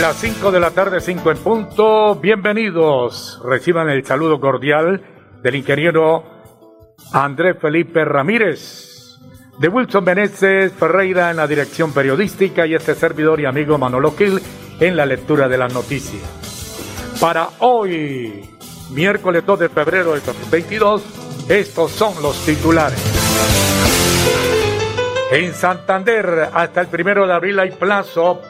Las 5 de la tarde, 5 en punto. Bienvenidos. Reciban el saludo cordial del ingeniero Andrés Felipe Ramírez, de Wilson Meneses Ferreira en la dirección periodística y este servidor y amigo Manolo Gil en la lectura de las noticias. Para hoy, miércoles 2 de febrero de 2022, estos son los titulares. En Santander, hasta el primero de abril hay plazo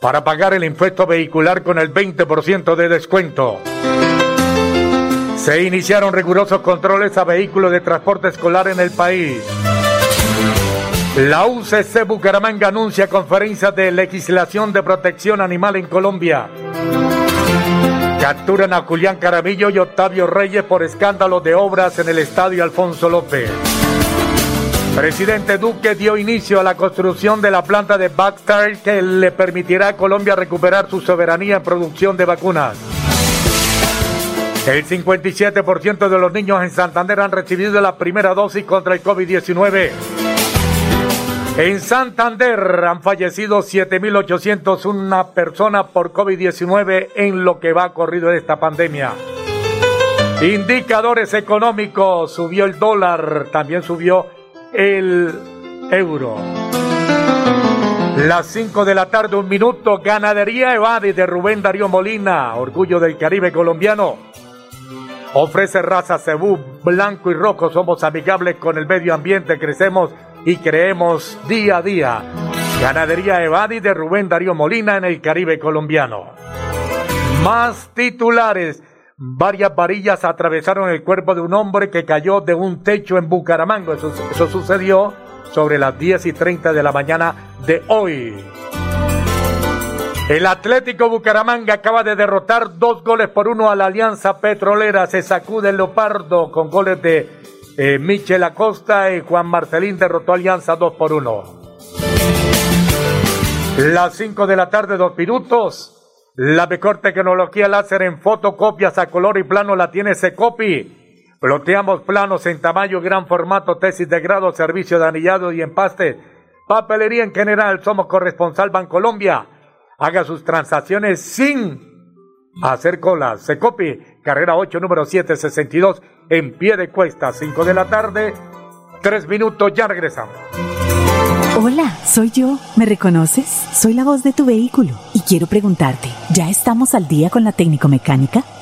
para pagar el impuesto vehicular con el 20% de descuento. Se iniciaron rigurosos controles a vehículos de transporte escolar en el país. La UCC Bucaramanga anuncia conferencia de legislación de protección animal en Colombia. Capturan a Julián Caramillo y Octavio Reyes por escándalo de obras en el estadio Alfonso López. Presidente Duque dio inicio a la construcción de la planta de Baxter que le permitirá a Colombia recuperar su soberanía en producción de vacunas. El 57% de los niños en Santander han recibido la primera dosis contra el COVID-19. En Santander han fallecido 7.801 personas por COVID-19 en lo que va corrido de esta pandemia. Indicadores económicos, subió el dólar, también subió el euro. Las 5 de la tarde, un minuto, ganadería Evadi de Rubén Darío Molina, orgullo del Caribe colombiano. Ofrece raza cebú, blanco y rojo, somos amigables con el medio ambiente, crecemos y creemos día a día. Ganadería Evadi de Rubén Darío Molina en el Caribe colombiano. Más titulares. Varias varillas atravesaron el cuerpo de un hombre que cayó de un techo en Bucaramanga. Eso, sucedió sobre las 10 y 30 de la mañana de hoy. El Atlético Bucaramanga acaba de derrotar dos goles por uno a la Alianza Petrolera. Se sacude el Leopardo con goles de eh, Michel Acosta y Juan Marcelín derrotó a Alianza dos por uno. Las 5 de la tarde, dos minutos. La mejor tecnología láser en fotocopias a color y plano la tiene Secopi. Ploteamos planos en tamaño, gran formato, tesis de grado, servicio de anillado y empaste. Papelería en general, somos corresponsal Bancolombia. Haga sus transacciones sin hacer colas. Secopi, carrera 8, número 762, en pie de cuesta, 5 de la tarde, 3 minutos, ya regresamos. Hola, soy yo. ¿Me reconoces? Soy la voz de tu vehículo y quiero preguntarte, ¿ya estamos al día con la técnico mecánica?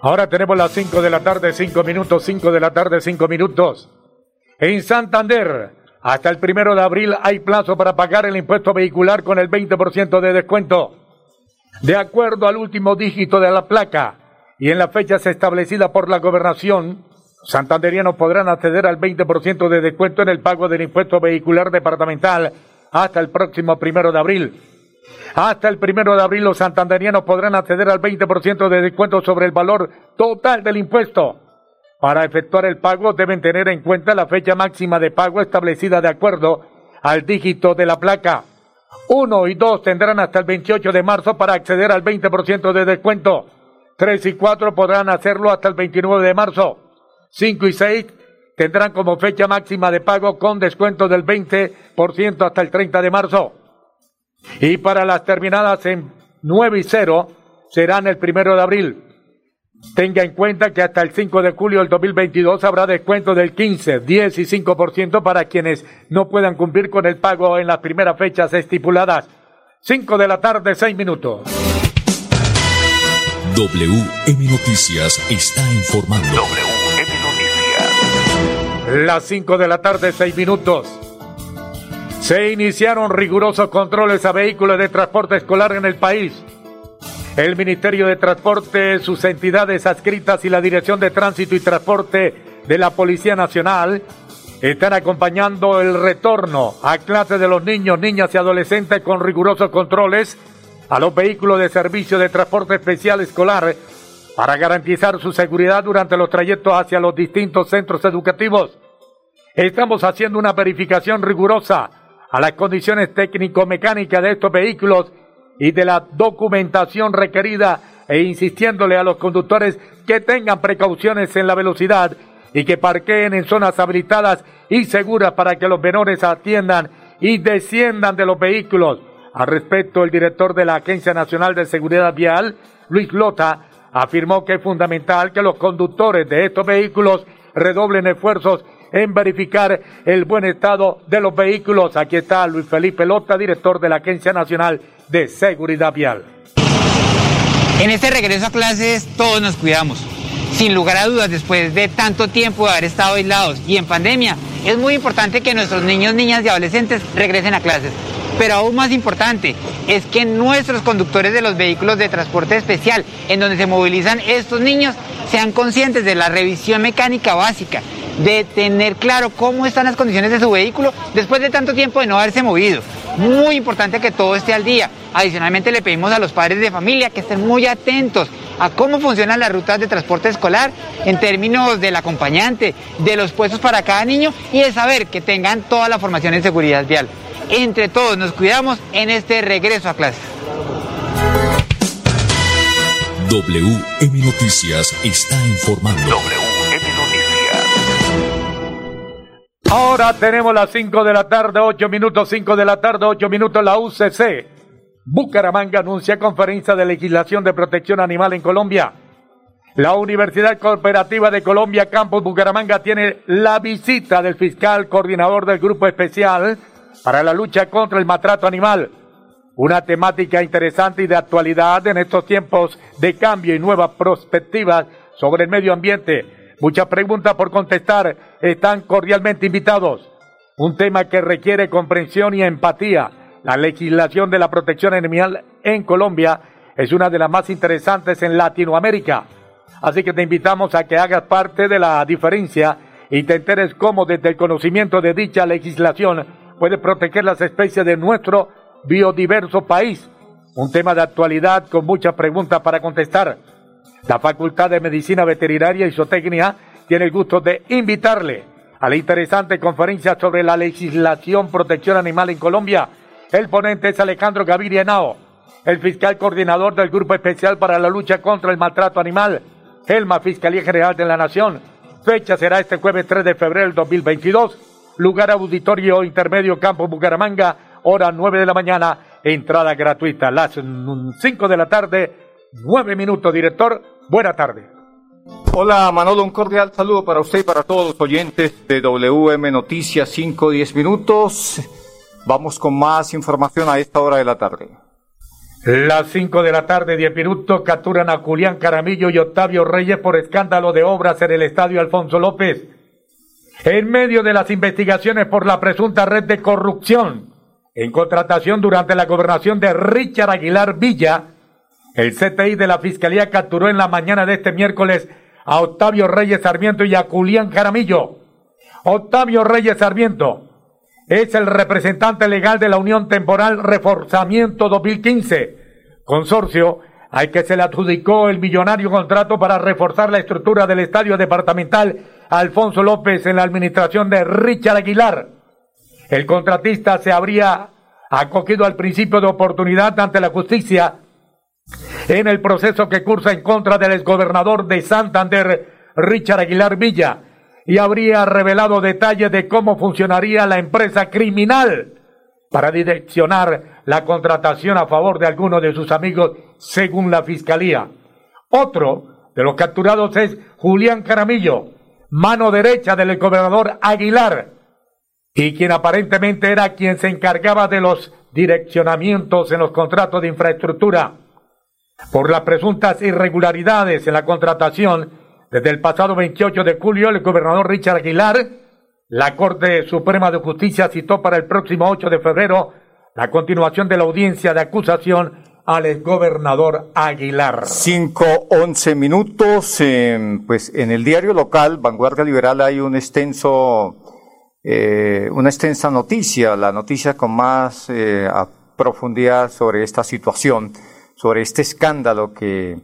Ahora tenemos las 5 de la tarde, 5 minutos, 5 de la tarde, 5 minutos. En Santander, hasta el primero de abril hay plazo para pagar el impuesto vehicular con el 20% de descuento. De acuerdo al último dígito de la placa y en las fechas establecidas por la gobernación, santanderianos podrán acceder al 20% de descuento en el pago del impuesto vehicular departamental hasta el próximo primero de abril. Hasta el primero de abril los santanderianos podrán acceder al 20% de descuento sobre el valor total del impuesto. Para efectuar el pago deben tener en cuenta la fecha máxima de pago establecida de acuerdo al dígito de la placa. Uno y dos tendrán hasta el 28 de marzo para acceder al 20% de descuento. Tres y cuatro podrán hacerlo hasta el 29 de marzo. Cinco y seis tendrán como fecha máxima de pago con descuento del 20% hasta el 30 de marzo. Y para las terminadas en 9 y 0 serán el primero de abril. Tenga en cuenta que hasta el 5 de julio del 2022 habrá descuento del 15, 10 y 5% para quienes no puedan cumplir con el pago en las primeras fechas estipuladas. 5 de la tarde, 6 minutos. WM Noticias está informando. WM Noticias. Las 5 de la tarde, 6 minutos. Se iniciaron rigurosos controles a vehículos de transporte escolar en el país. El Ministerio de Transporte, sus entidades adscritas y la Dirección de Tránsito y Transporte de la Policía Nacional están acompañando el retorno a clase de los niños, niñas y adolescentes con rigurosos controles a los vehículos de servicio de transporte especial escolar para garantizar su seguridad durante los trayectos hacia los distintos centros educativos. Estamos haciendo una verificación rigurosa a las condiciones técnico-mecánicas de estos vehículos y de la documentación requerida e insistiéndole a los conductores que tengan precauciones en la velocidad y que parqueen en zonas habilitadas y seguras para que los menores atiendan y desciendan de los vehículos. Al respecto, el director de la Agencia Nacional de Seguridad Vial, Luis Lota, afirmó que es fundamental que los conductores de estos vehículos redoblen esfuerzos en verificar el buen estado de los vehículos. Aquí está Luis Felipe Lota, director de la Agencia Nacional de Seguridad Vial. En este regreso a clases todos nos cuidamos. Sin lugar a dudas, después de tanto tiempo de haber estado aislados y en pandemia, es muy importante que nuestros niños, niñas y adolescentes regresen a clases. Pero aún más importante es que nuestros conductores de los vehículos de transporte especial, en donde se movilizan estos niños, sean conscientes de la revisión mecánica básica, de tener claro cómo están las condiciones de su vehículo después de tanto tiempo de no haberse movido. Muy importante que todo esté al día. Adicionalmente le pedimos a los padres de familia que estén muy atentos a cómo funcionan las rutas de transporte escolar en términos del acompañante, de los puestos para cada niño y de saber que tengan toda la formación en seguridad vial. Entre todos nos cuidamos en este regreso a clase. WM Noticias está informando. Ahora tenemos las 5 de la tarde, 8 minutos, 5 de la tarde, 8 minutos, la UCC. Bucaramanga anuncia conferencia de legislación de protección animal en Colombia. La Universidad Cooperativa de Colombia, Campus Bucaramanga, tiene la visita del fiscal coordinador del Grupo Especial para la lucha contra el maltrato animal. Una temática interesante y de actualidad en estos tiempos de cambio y nuevas perspectivas sobre el medio ambiente Muchas preguntas por contestar. Están cordialmente invitados. Un tema que requiere comprensión y empatía. La legislación de la protección animal en Colombia es una de las más interesantes en Latinoamérica. Así que te invitamos a que hagas parte de la diferencia y te enteres cómo desde el conocimiento de dicha legislación puede proteger las especies de nuestro biodiverso país. Un tema de actualidad con muchas preguntas para contestar. La Facultad de Medicina Veterinaria y Zootecnia tiene el gusto de invitarle a la interesante conferencia sobre la legislación protección animal en Colombia. El ponente es Alejandro Gaviria Henao, el fiscal coordinador del Grupo Especial para la Lucha contra el Maltrato Animal, Gelma Fiscalía General de la Nación. Fecha será este jueves 3 de febrero del 2022. Lugar auditorio intermedio Campo Bucaramanga, hora 9 de la mañana, entrada gratuita. Las 5 de la tarde, 9 minutos, director. Buena tarde. Hola Manolo, un cordial saludo para usted y para todos los oyentes de WM Noticias 5 10 minutos. Vamos con más información a esta hora de la tarde. Las 5 de la tarde, 10 minutos, capturan a Julián Caramillo y Octavio Reyes por escándalo de obras en el estadio Alfonso López. En medio de las investigaciones por la presunta red de corrupción en contratación durante la gobernación de Richard Aguilar Villa, el CTI de la Fiscalía capturó en la mañana de este miércoles a Octavio Reyes Sarmiento y a Julián Caramillo. Octavio Reyes Sarmiento es el representante legal de la Unión Temporal Reforzamiento 2015, consorcio al que se le adjudicó el millonario contrato para reforzar la estructura del estadio departamental Alfonso López en la administración de Richard Aguilar. El contratista se habría acogido al principio de oportunidad ante la justicia en el proceso que cursa en contra del exgobernador de Santander, Richard Aguilar Villa, y habría revelado detalles de cómo funcionaría la empresa criminal para direccionar la contratación a favor de algunos de sus amigos, según la fiscalía. Otro de los capturados es Julián Caramillo, mano derecha del gobernador Aguilar, y quien aparentemente era quien se encargaba de los direccionamientos en los contratos de infraestructura. Por las presuntas irregularidades en la contratación, desde el pasado 28 de julio, el gobernador Richard Aguilar, la Corte Suprema de Justicia citó para el próximo 8 de febrero la continuación de la audiencia de acusación al gobernador Aguilar. Cinco, once minutos. pues en el diario local, Vanguardia Liberal, hay un extenso, eh, una extensa noticia, la noticia con más eh, profundidad sobre esta situación, sobre este escándalo que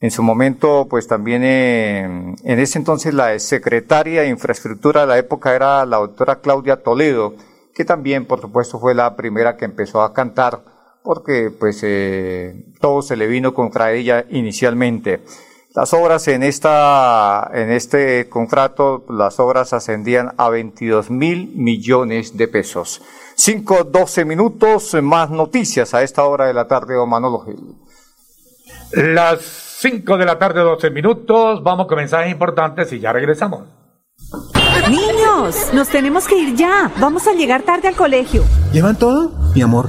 en su momento, pues también eh, en ese entonces la secretaria de Infraestructura de la época era la doctora Claudia Toledo, que también, por supuesto, fue la primera que empezó a cantar, porque pues eh, todo se le vino contra ella inicialmente. Las obras en esta, en este contrato, las obras ascendían a 22 mil millones de pesos. Cinco, doce minutos, más noticias a esta hora de la tarde, o Manolo Gil. Las 5 de la tarde, 12 minutos. Vamos con mensajes importantes y ya regresamos. Niños, nos tenemos que ir ya. Vamos a llegar tarde al colegio. ¿Llevan todo? Mi amor,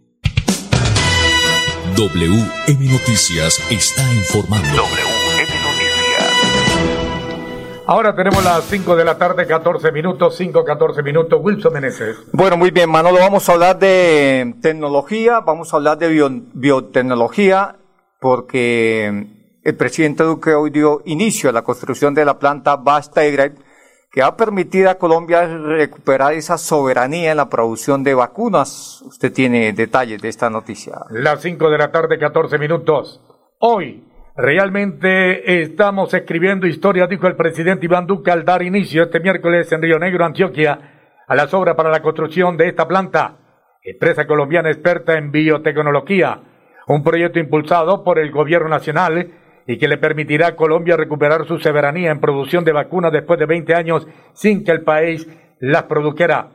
WM Noticias está informando. Ahora tenemos las 5 de la tarde, 14 minutos, 5, 14 minutos. Wilson Meneses. Bueno, muy bien, Manolo, vamos a hablar de tecnología, vamos a hablar de biotecnología, porque el presidente Duque hoy dio inicio a la construcción de la planta Basta que ha permitido a Colombia recuperar esa soberanía en la producción de vacunas. Usted tiene detalles de esta noticia. Las 5 de la tarde, 14 minutos. Hoy, Realmente estamos escribiendo historia, dijo el presidente Iván Duque al dar inicio este miércoles en Río Negro, Antioquia, a las obras para la construcción de esta planta, empresa colombiana experta en biotecnología, un proyecto impulsado por el gobierno nacional y que le permitirá a Colombia recuperar su soberanía en producción de vacunas después de 20 años sin que el país las produjera.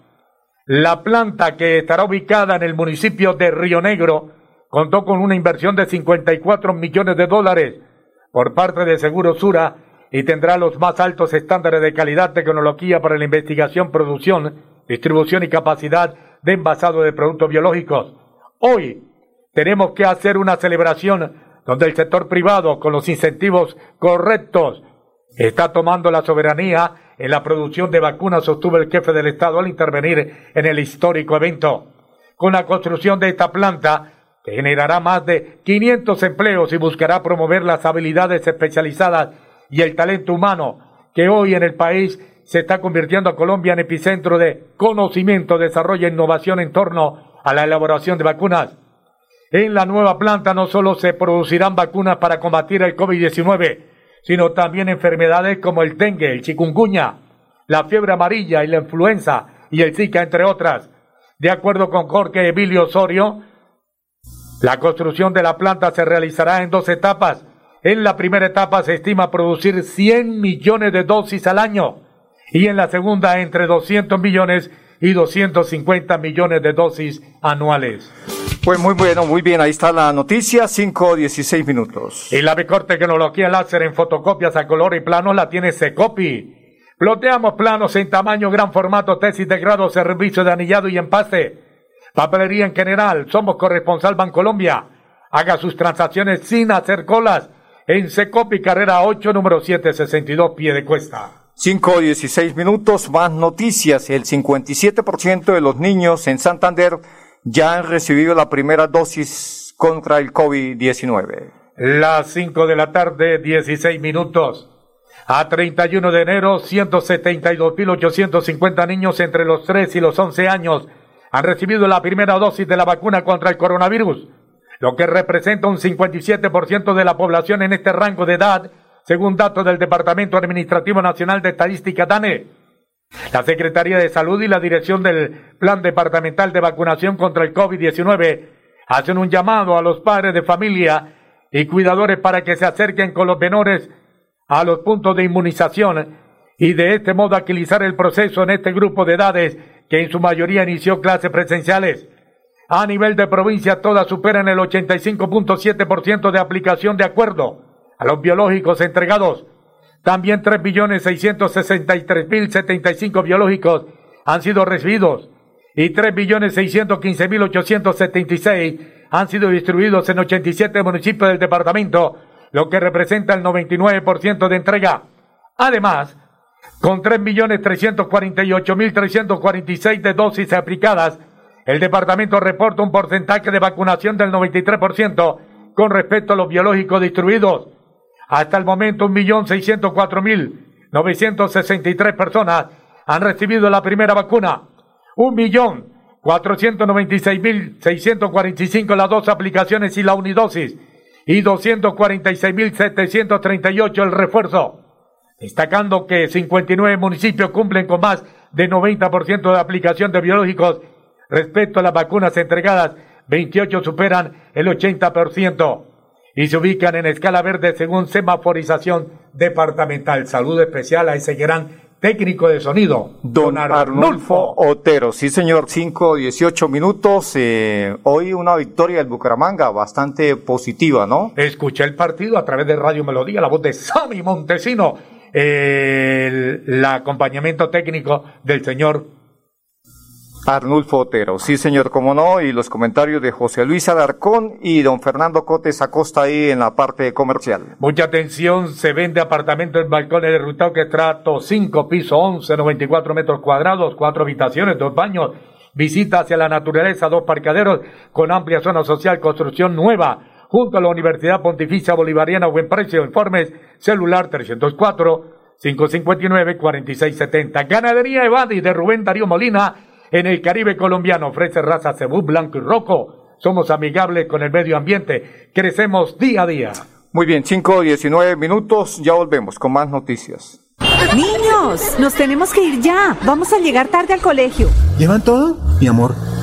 La planta que estará ubicada en el municipio de Río Negro contó con una inversión de 54 millones de dólares por parte de Seguro Sura y tendrá los más altos estándares de calidad, tecnología para la investigación, producción, distribución y capacidad de envasado de productos biológicos. Hoy tenemos que hacer una celebración donde el sector privado, con los incentivos correctos, está tomando la soberanía en la producción de vacunas, sostuvo el jefe del Estado al intervenir en el histórico evento. Con la construcción de esta planta, que generará más de 500 empleos y buscará promover las habilidades especializadas y el talento humano que hoy en el país se está convirtiendo a Colombia en epicentro de conocimiento, desarrollo e innovación en torno a la elaboración de vacunas. En la nueva planta no solo se producirán vacunas para combatir el COVID-19, sino también enfermedades como el dengue, el chikungunya, la fiebre amarilla y la influenza y el Zika, entre otras. De acuerdo con Jorge Emilio Osorio, la construcción de la planta se realizará en dos etapas. En la primera etapa se estima producir 100 millones de dosis al año y en la segunda entre 200 millones y 250 millones de dosis anuales. Pues muy bueno, muy bien, ahí está la noticia, 5 16 minutos. Y la mejor tecnología láser en fotocopias a color y plano la tiene Secopi. Ploteamos planos en tamaño, gran formato, tesis de grado, servicio de anillado y empaste. Papelería en general, somos corresponsal Bancolombia. Haga sus transacciones sin hacer colas en Secopi, carrera 8, número 762, pie de cuesta. 5 16 minutos, más noticias. El 57% de los niños en Santander ya han recibido la primera dosis contra el COVID-19. Las 5 de la tarde, 16 minutos. A 31 de enero, 172.850 niños entre los 3 y los 11 años han recibido la primera dosis de la vacuna contra el coronavirus, lo que representa un 57% de la población en este rango de edad, según datos del Departamento Administrativo Nacional de Estadística DANE. La Secretaría de Salud y la Dirección del Plan Departamental de Vacunación contra el COVID-19 hacen un llamado a los padres de familia y cuidadores para que se acerquen con los menores a los puntos de inmunización y de este modo agilizar el proceso en este grupo de edades que en su mayoría inició clases presenciales. A nivel de provincia todas superan el 85.7% de aplicación de acuerdo a los biológicos entregados. También 3.663.075 biológicos han sido recibidos y 3.615.876 han sido distribuidos en 87 municipios del departamento, lo que representa el 99% de entrega. Además, con 3.348.346 de dosis aplicadas, el departamento reporta un porcentaje de vacunación del 93% con respecto a los biológicos distribuidos. Hasta el momento, 1.604.963 personas han recibido la primera vacuna. 1.496.645 las dos aplicaciones y la unidosis. Y 246.738 el refuerzo destacando que 59 municipios cumplen con más de 90% de aplicación de biológicos respecto a las vacunas entregadas, 28 superan el 80% y se ubican en escala verde según semaforización departamental. Salud especial a ese gran técnico de sonido, don, Arnulfo Otero. Sí, señor, 5, 18 minutos. Eh, hoy una victoria del Bucaramanga bastante positiva, ¿no? Escuché el partido a través de Radio Melodía, la voz de Sammy Montesino el, acompañamiento técnico del señor Arnulfo Otero, sí señor, como no, y los comentarios de José Luis Alarcón y don Fernando Cotes Acosta ahí en la parte comercial. Mucha atención, se vende apartamento en balcones de Rutao que trato 5 pisos 11, 94 metros cuadrados, cuatro habitaciones, dos baños, visita hacia la naturaleza, dos parcaderos con amplia zona social, construcción nueva junto a la Universidad Pontificia Bolivariana, buen precio, informes, celular 304-559-4670. Ganadería Evadi de Rubén Darío Molina en el Caribe colombiano, ofrece raza cebú, blanco y rojo. Somos amigables con el medio ambiente, crecemos día a día. Muy bien, 5 19 minutos, ya volvemos con más noticias. Niños, nos tenemos que ir ya. Vamos a llegar tarde al colegio. ¿Llevan todo? Mi amor,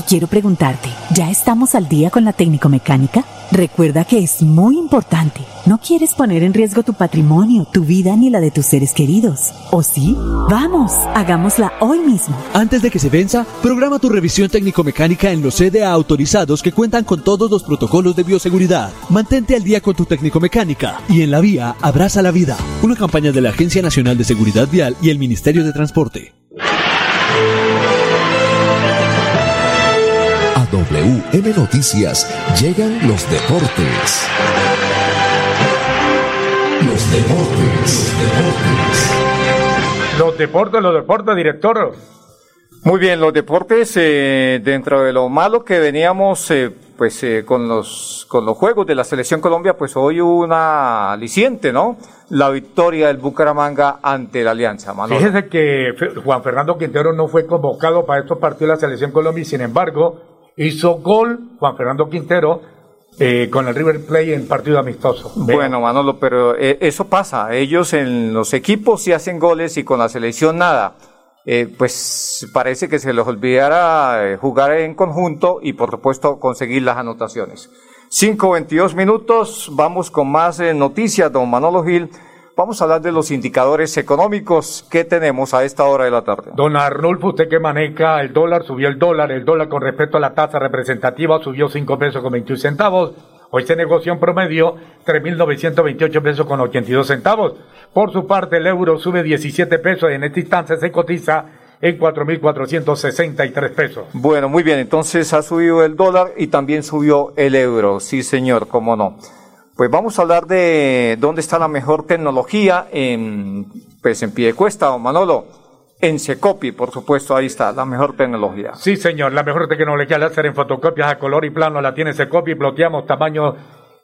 y quiero preguntarte, ¿ya estamos al día con la técnico mecánica? Recuerda que es muy importante. No quieres poner en riesgo tu patrimonio, tu vida ni la de tus seres queridos. ¿O sí? Vamos, hagámosla hoy mismo. Antes de que se venza, programa tu revisión técnico-mecánica en los CDA autorizados que cuentan con todos los protocolos de bioseguridad. Mantente al día con tu técnico-mecánica y en la vía abraza la vida. Una campaña de la Agencia Nacional de Seguridad Vial y el Ministerio de Transporte. WM Noticias llegan los deportes. Los deportes, deportes. Los deportes, los deportes, director. Muy bien, los deportes, eh, dentro de lo malo que veníamos, eh, pues eh, con los con los juegos de la selección Colombia, pues hoy hubo una aliciente, ¿no? La victoria del Bucaramanga ante la Alianza. Manolo. Fíjese que Juan Fernando Quintero no fue convocado para estos partidos de la selección Colombia y sin embargo hizo gol Juan Fernando Quintero eh, con el River Plate en partido amistoso. Bueno, Manolo, pero eh, eso pasa. Ellos en los equipos sí hacen goles y con la selección nada. Eh, pues parece que se les olvidara eh, jugar en conjunto y por supuesto conseguir las anotaciones. 5.22 minutos, vamos con más noticias, don Manolo Gil. Vamos a hablar de los indicadores económicos que tenemos a esta hora de la tarde. Don Arnulfo, usted que maneja el dólar, subió el dólar, el dólar con respecto a la tasa representativa subió 5 pesos con 21 centavos. Hoy se negoció en promedio 3.928 pesos con 82 centavos. Por su parte, el euro sube 17 pesos y en esta instancia se cotiza en 4.463 pesos. Bueno, muy bien, entonces ha subido el dólar y también subió el euro, sí señor, cómo no. Pues vamos a hablar de dónde está la mejor tecnología en, pues en Piedecuesta, don Manolo. En Secopi, por supuesto, ahí está, la mejor tecnología. Sí, señor, la mejor tecnología láser en fotocopias a color y plano la tiene Secopi, bloqueamos tamaño,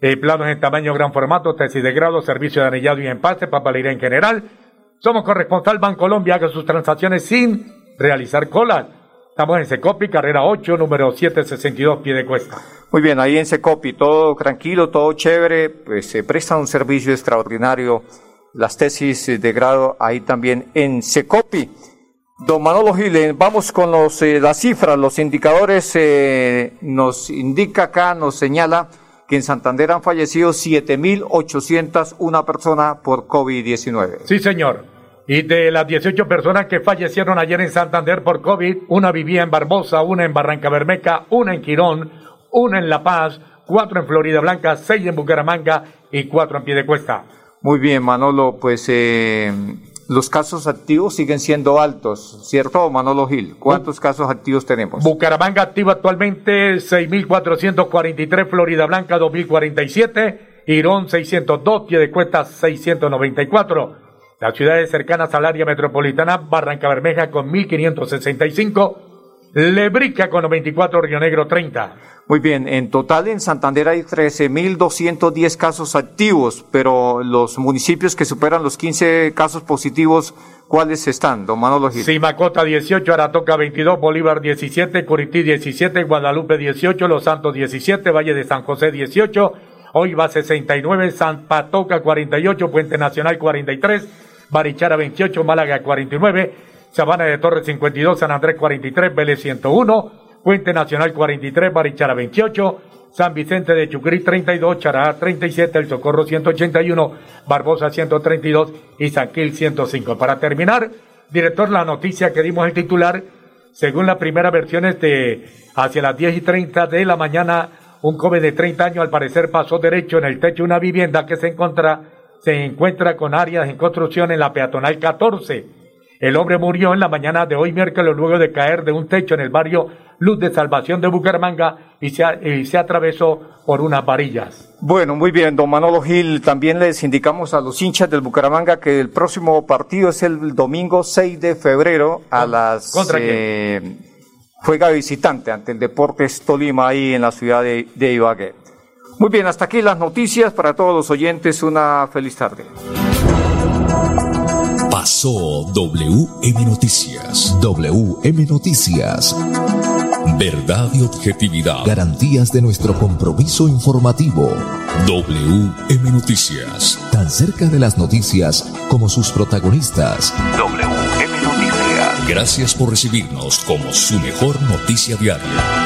eh, planos en tamaño gran formato, tesis de grado, servicio de anillado y empaste, papelería en general. Somos corresponsal Bancolombia, haga sus transacciones sin realizar colas. Estamos en Secopi, carrera 8, número 762, pie de cuesta. Muy bien, ahí en Secopi, todo tranquilo, todo chévere, pues se presta un servicio extraordinario. Las tesis de grado ahí también en Secopi. Don Manolo Giles, vamos con los, eh, las cifras, los indicadores. eh, nos indica acá, nos señala que en Santander han fallecido 7.801 personas por COVID-19. Sí, señor. Y de las 18 personas que fallecieron ayer en Santander por COVID, una vivía en Barbosa, una en Barranca Bermeja, una en Quirón, una en La Paz, cuatro en Florida Blanca, seis en Bucaramanga y cuatro en Piedecuesta. Muy bien, Manolo, pues eh, los casos activos siguen siendo altos, ¿cierto, Manolo Gil? ¿Cuántos casos activos tenemos? Bucaramanga activa actualmente 6.443, Florida Blanca 2.047, Irón 602, Piedecuesta 694. Las ciudades cercanas al área metropolitana, Barranca Bermeja con 1.565, Lebrica con 94, Río Negro 30. Muy bien, en total en Santander hay 13.210 casos activos, pero los municipios que superan los 15 casos positivos, ¿cuáles están, don Manolo Gil? Simacota 18, Aratoca 22, Bolívar 17, Curití 17, Guadalupe 18, Los Santos 17, Valle de San José 18, Oiva 69, San Patoca 48, Puente Nacional 43, Barichara 28, Málaga 49, Sabana de Torres 52, San Andrés 43, Vélez 101, Puente Nacional 43, Barichara 28, San Vicente de Chucrí 32, Chará 37, El Socorro 181, Barbosa 132 y Sanquil 105. Para terminar, director, la noticia que dimos el titular, según la primera versión de hacia las 10 y 30 de la mañana, un joven de 30 años al parecer pasó derecho en el techo de una vivienda que se encuentra, se encuentra con áreas en construcción en la peatonal 14 el hombre murió en la mañana de hoy miércoles luego de caer de un techo en el barrio Luz de Salvación de Bucaramanga y se, se atravesó por unas varillas. Bueno, muy bien, don Manolo Gil. También les indicamos a los hinchas del Bucaramanga que el próximo partido es el domingo 6 de febrero a las... ¿Contra eh, Juega visitante ante el Deportes Tolima ahí en la ciudad de, de Ibagué. Muy bien, hasta aquí las noticias para todos los oyentes. Una feliz tarde. Pasó WM Noticias. WM Noticias. Verdad y objetividad. Garantías de nuestro compromiso informativo. WM Noticias. Tan cerca de las noticias como sus protagonistas. WM Noticias. Gracias por recibirnos como su mejor noticia diaria.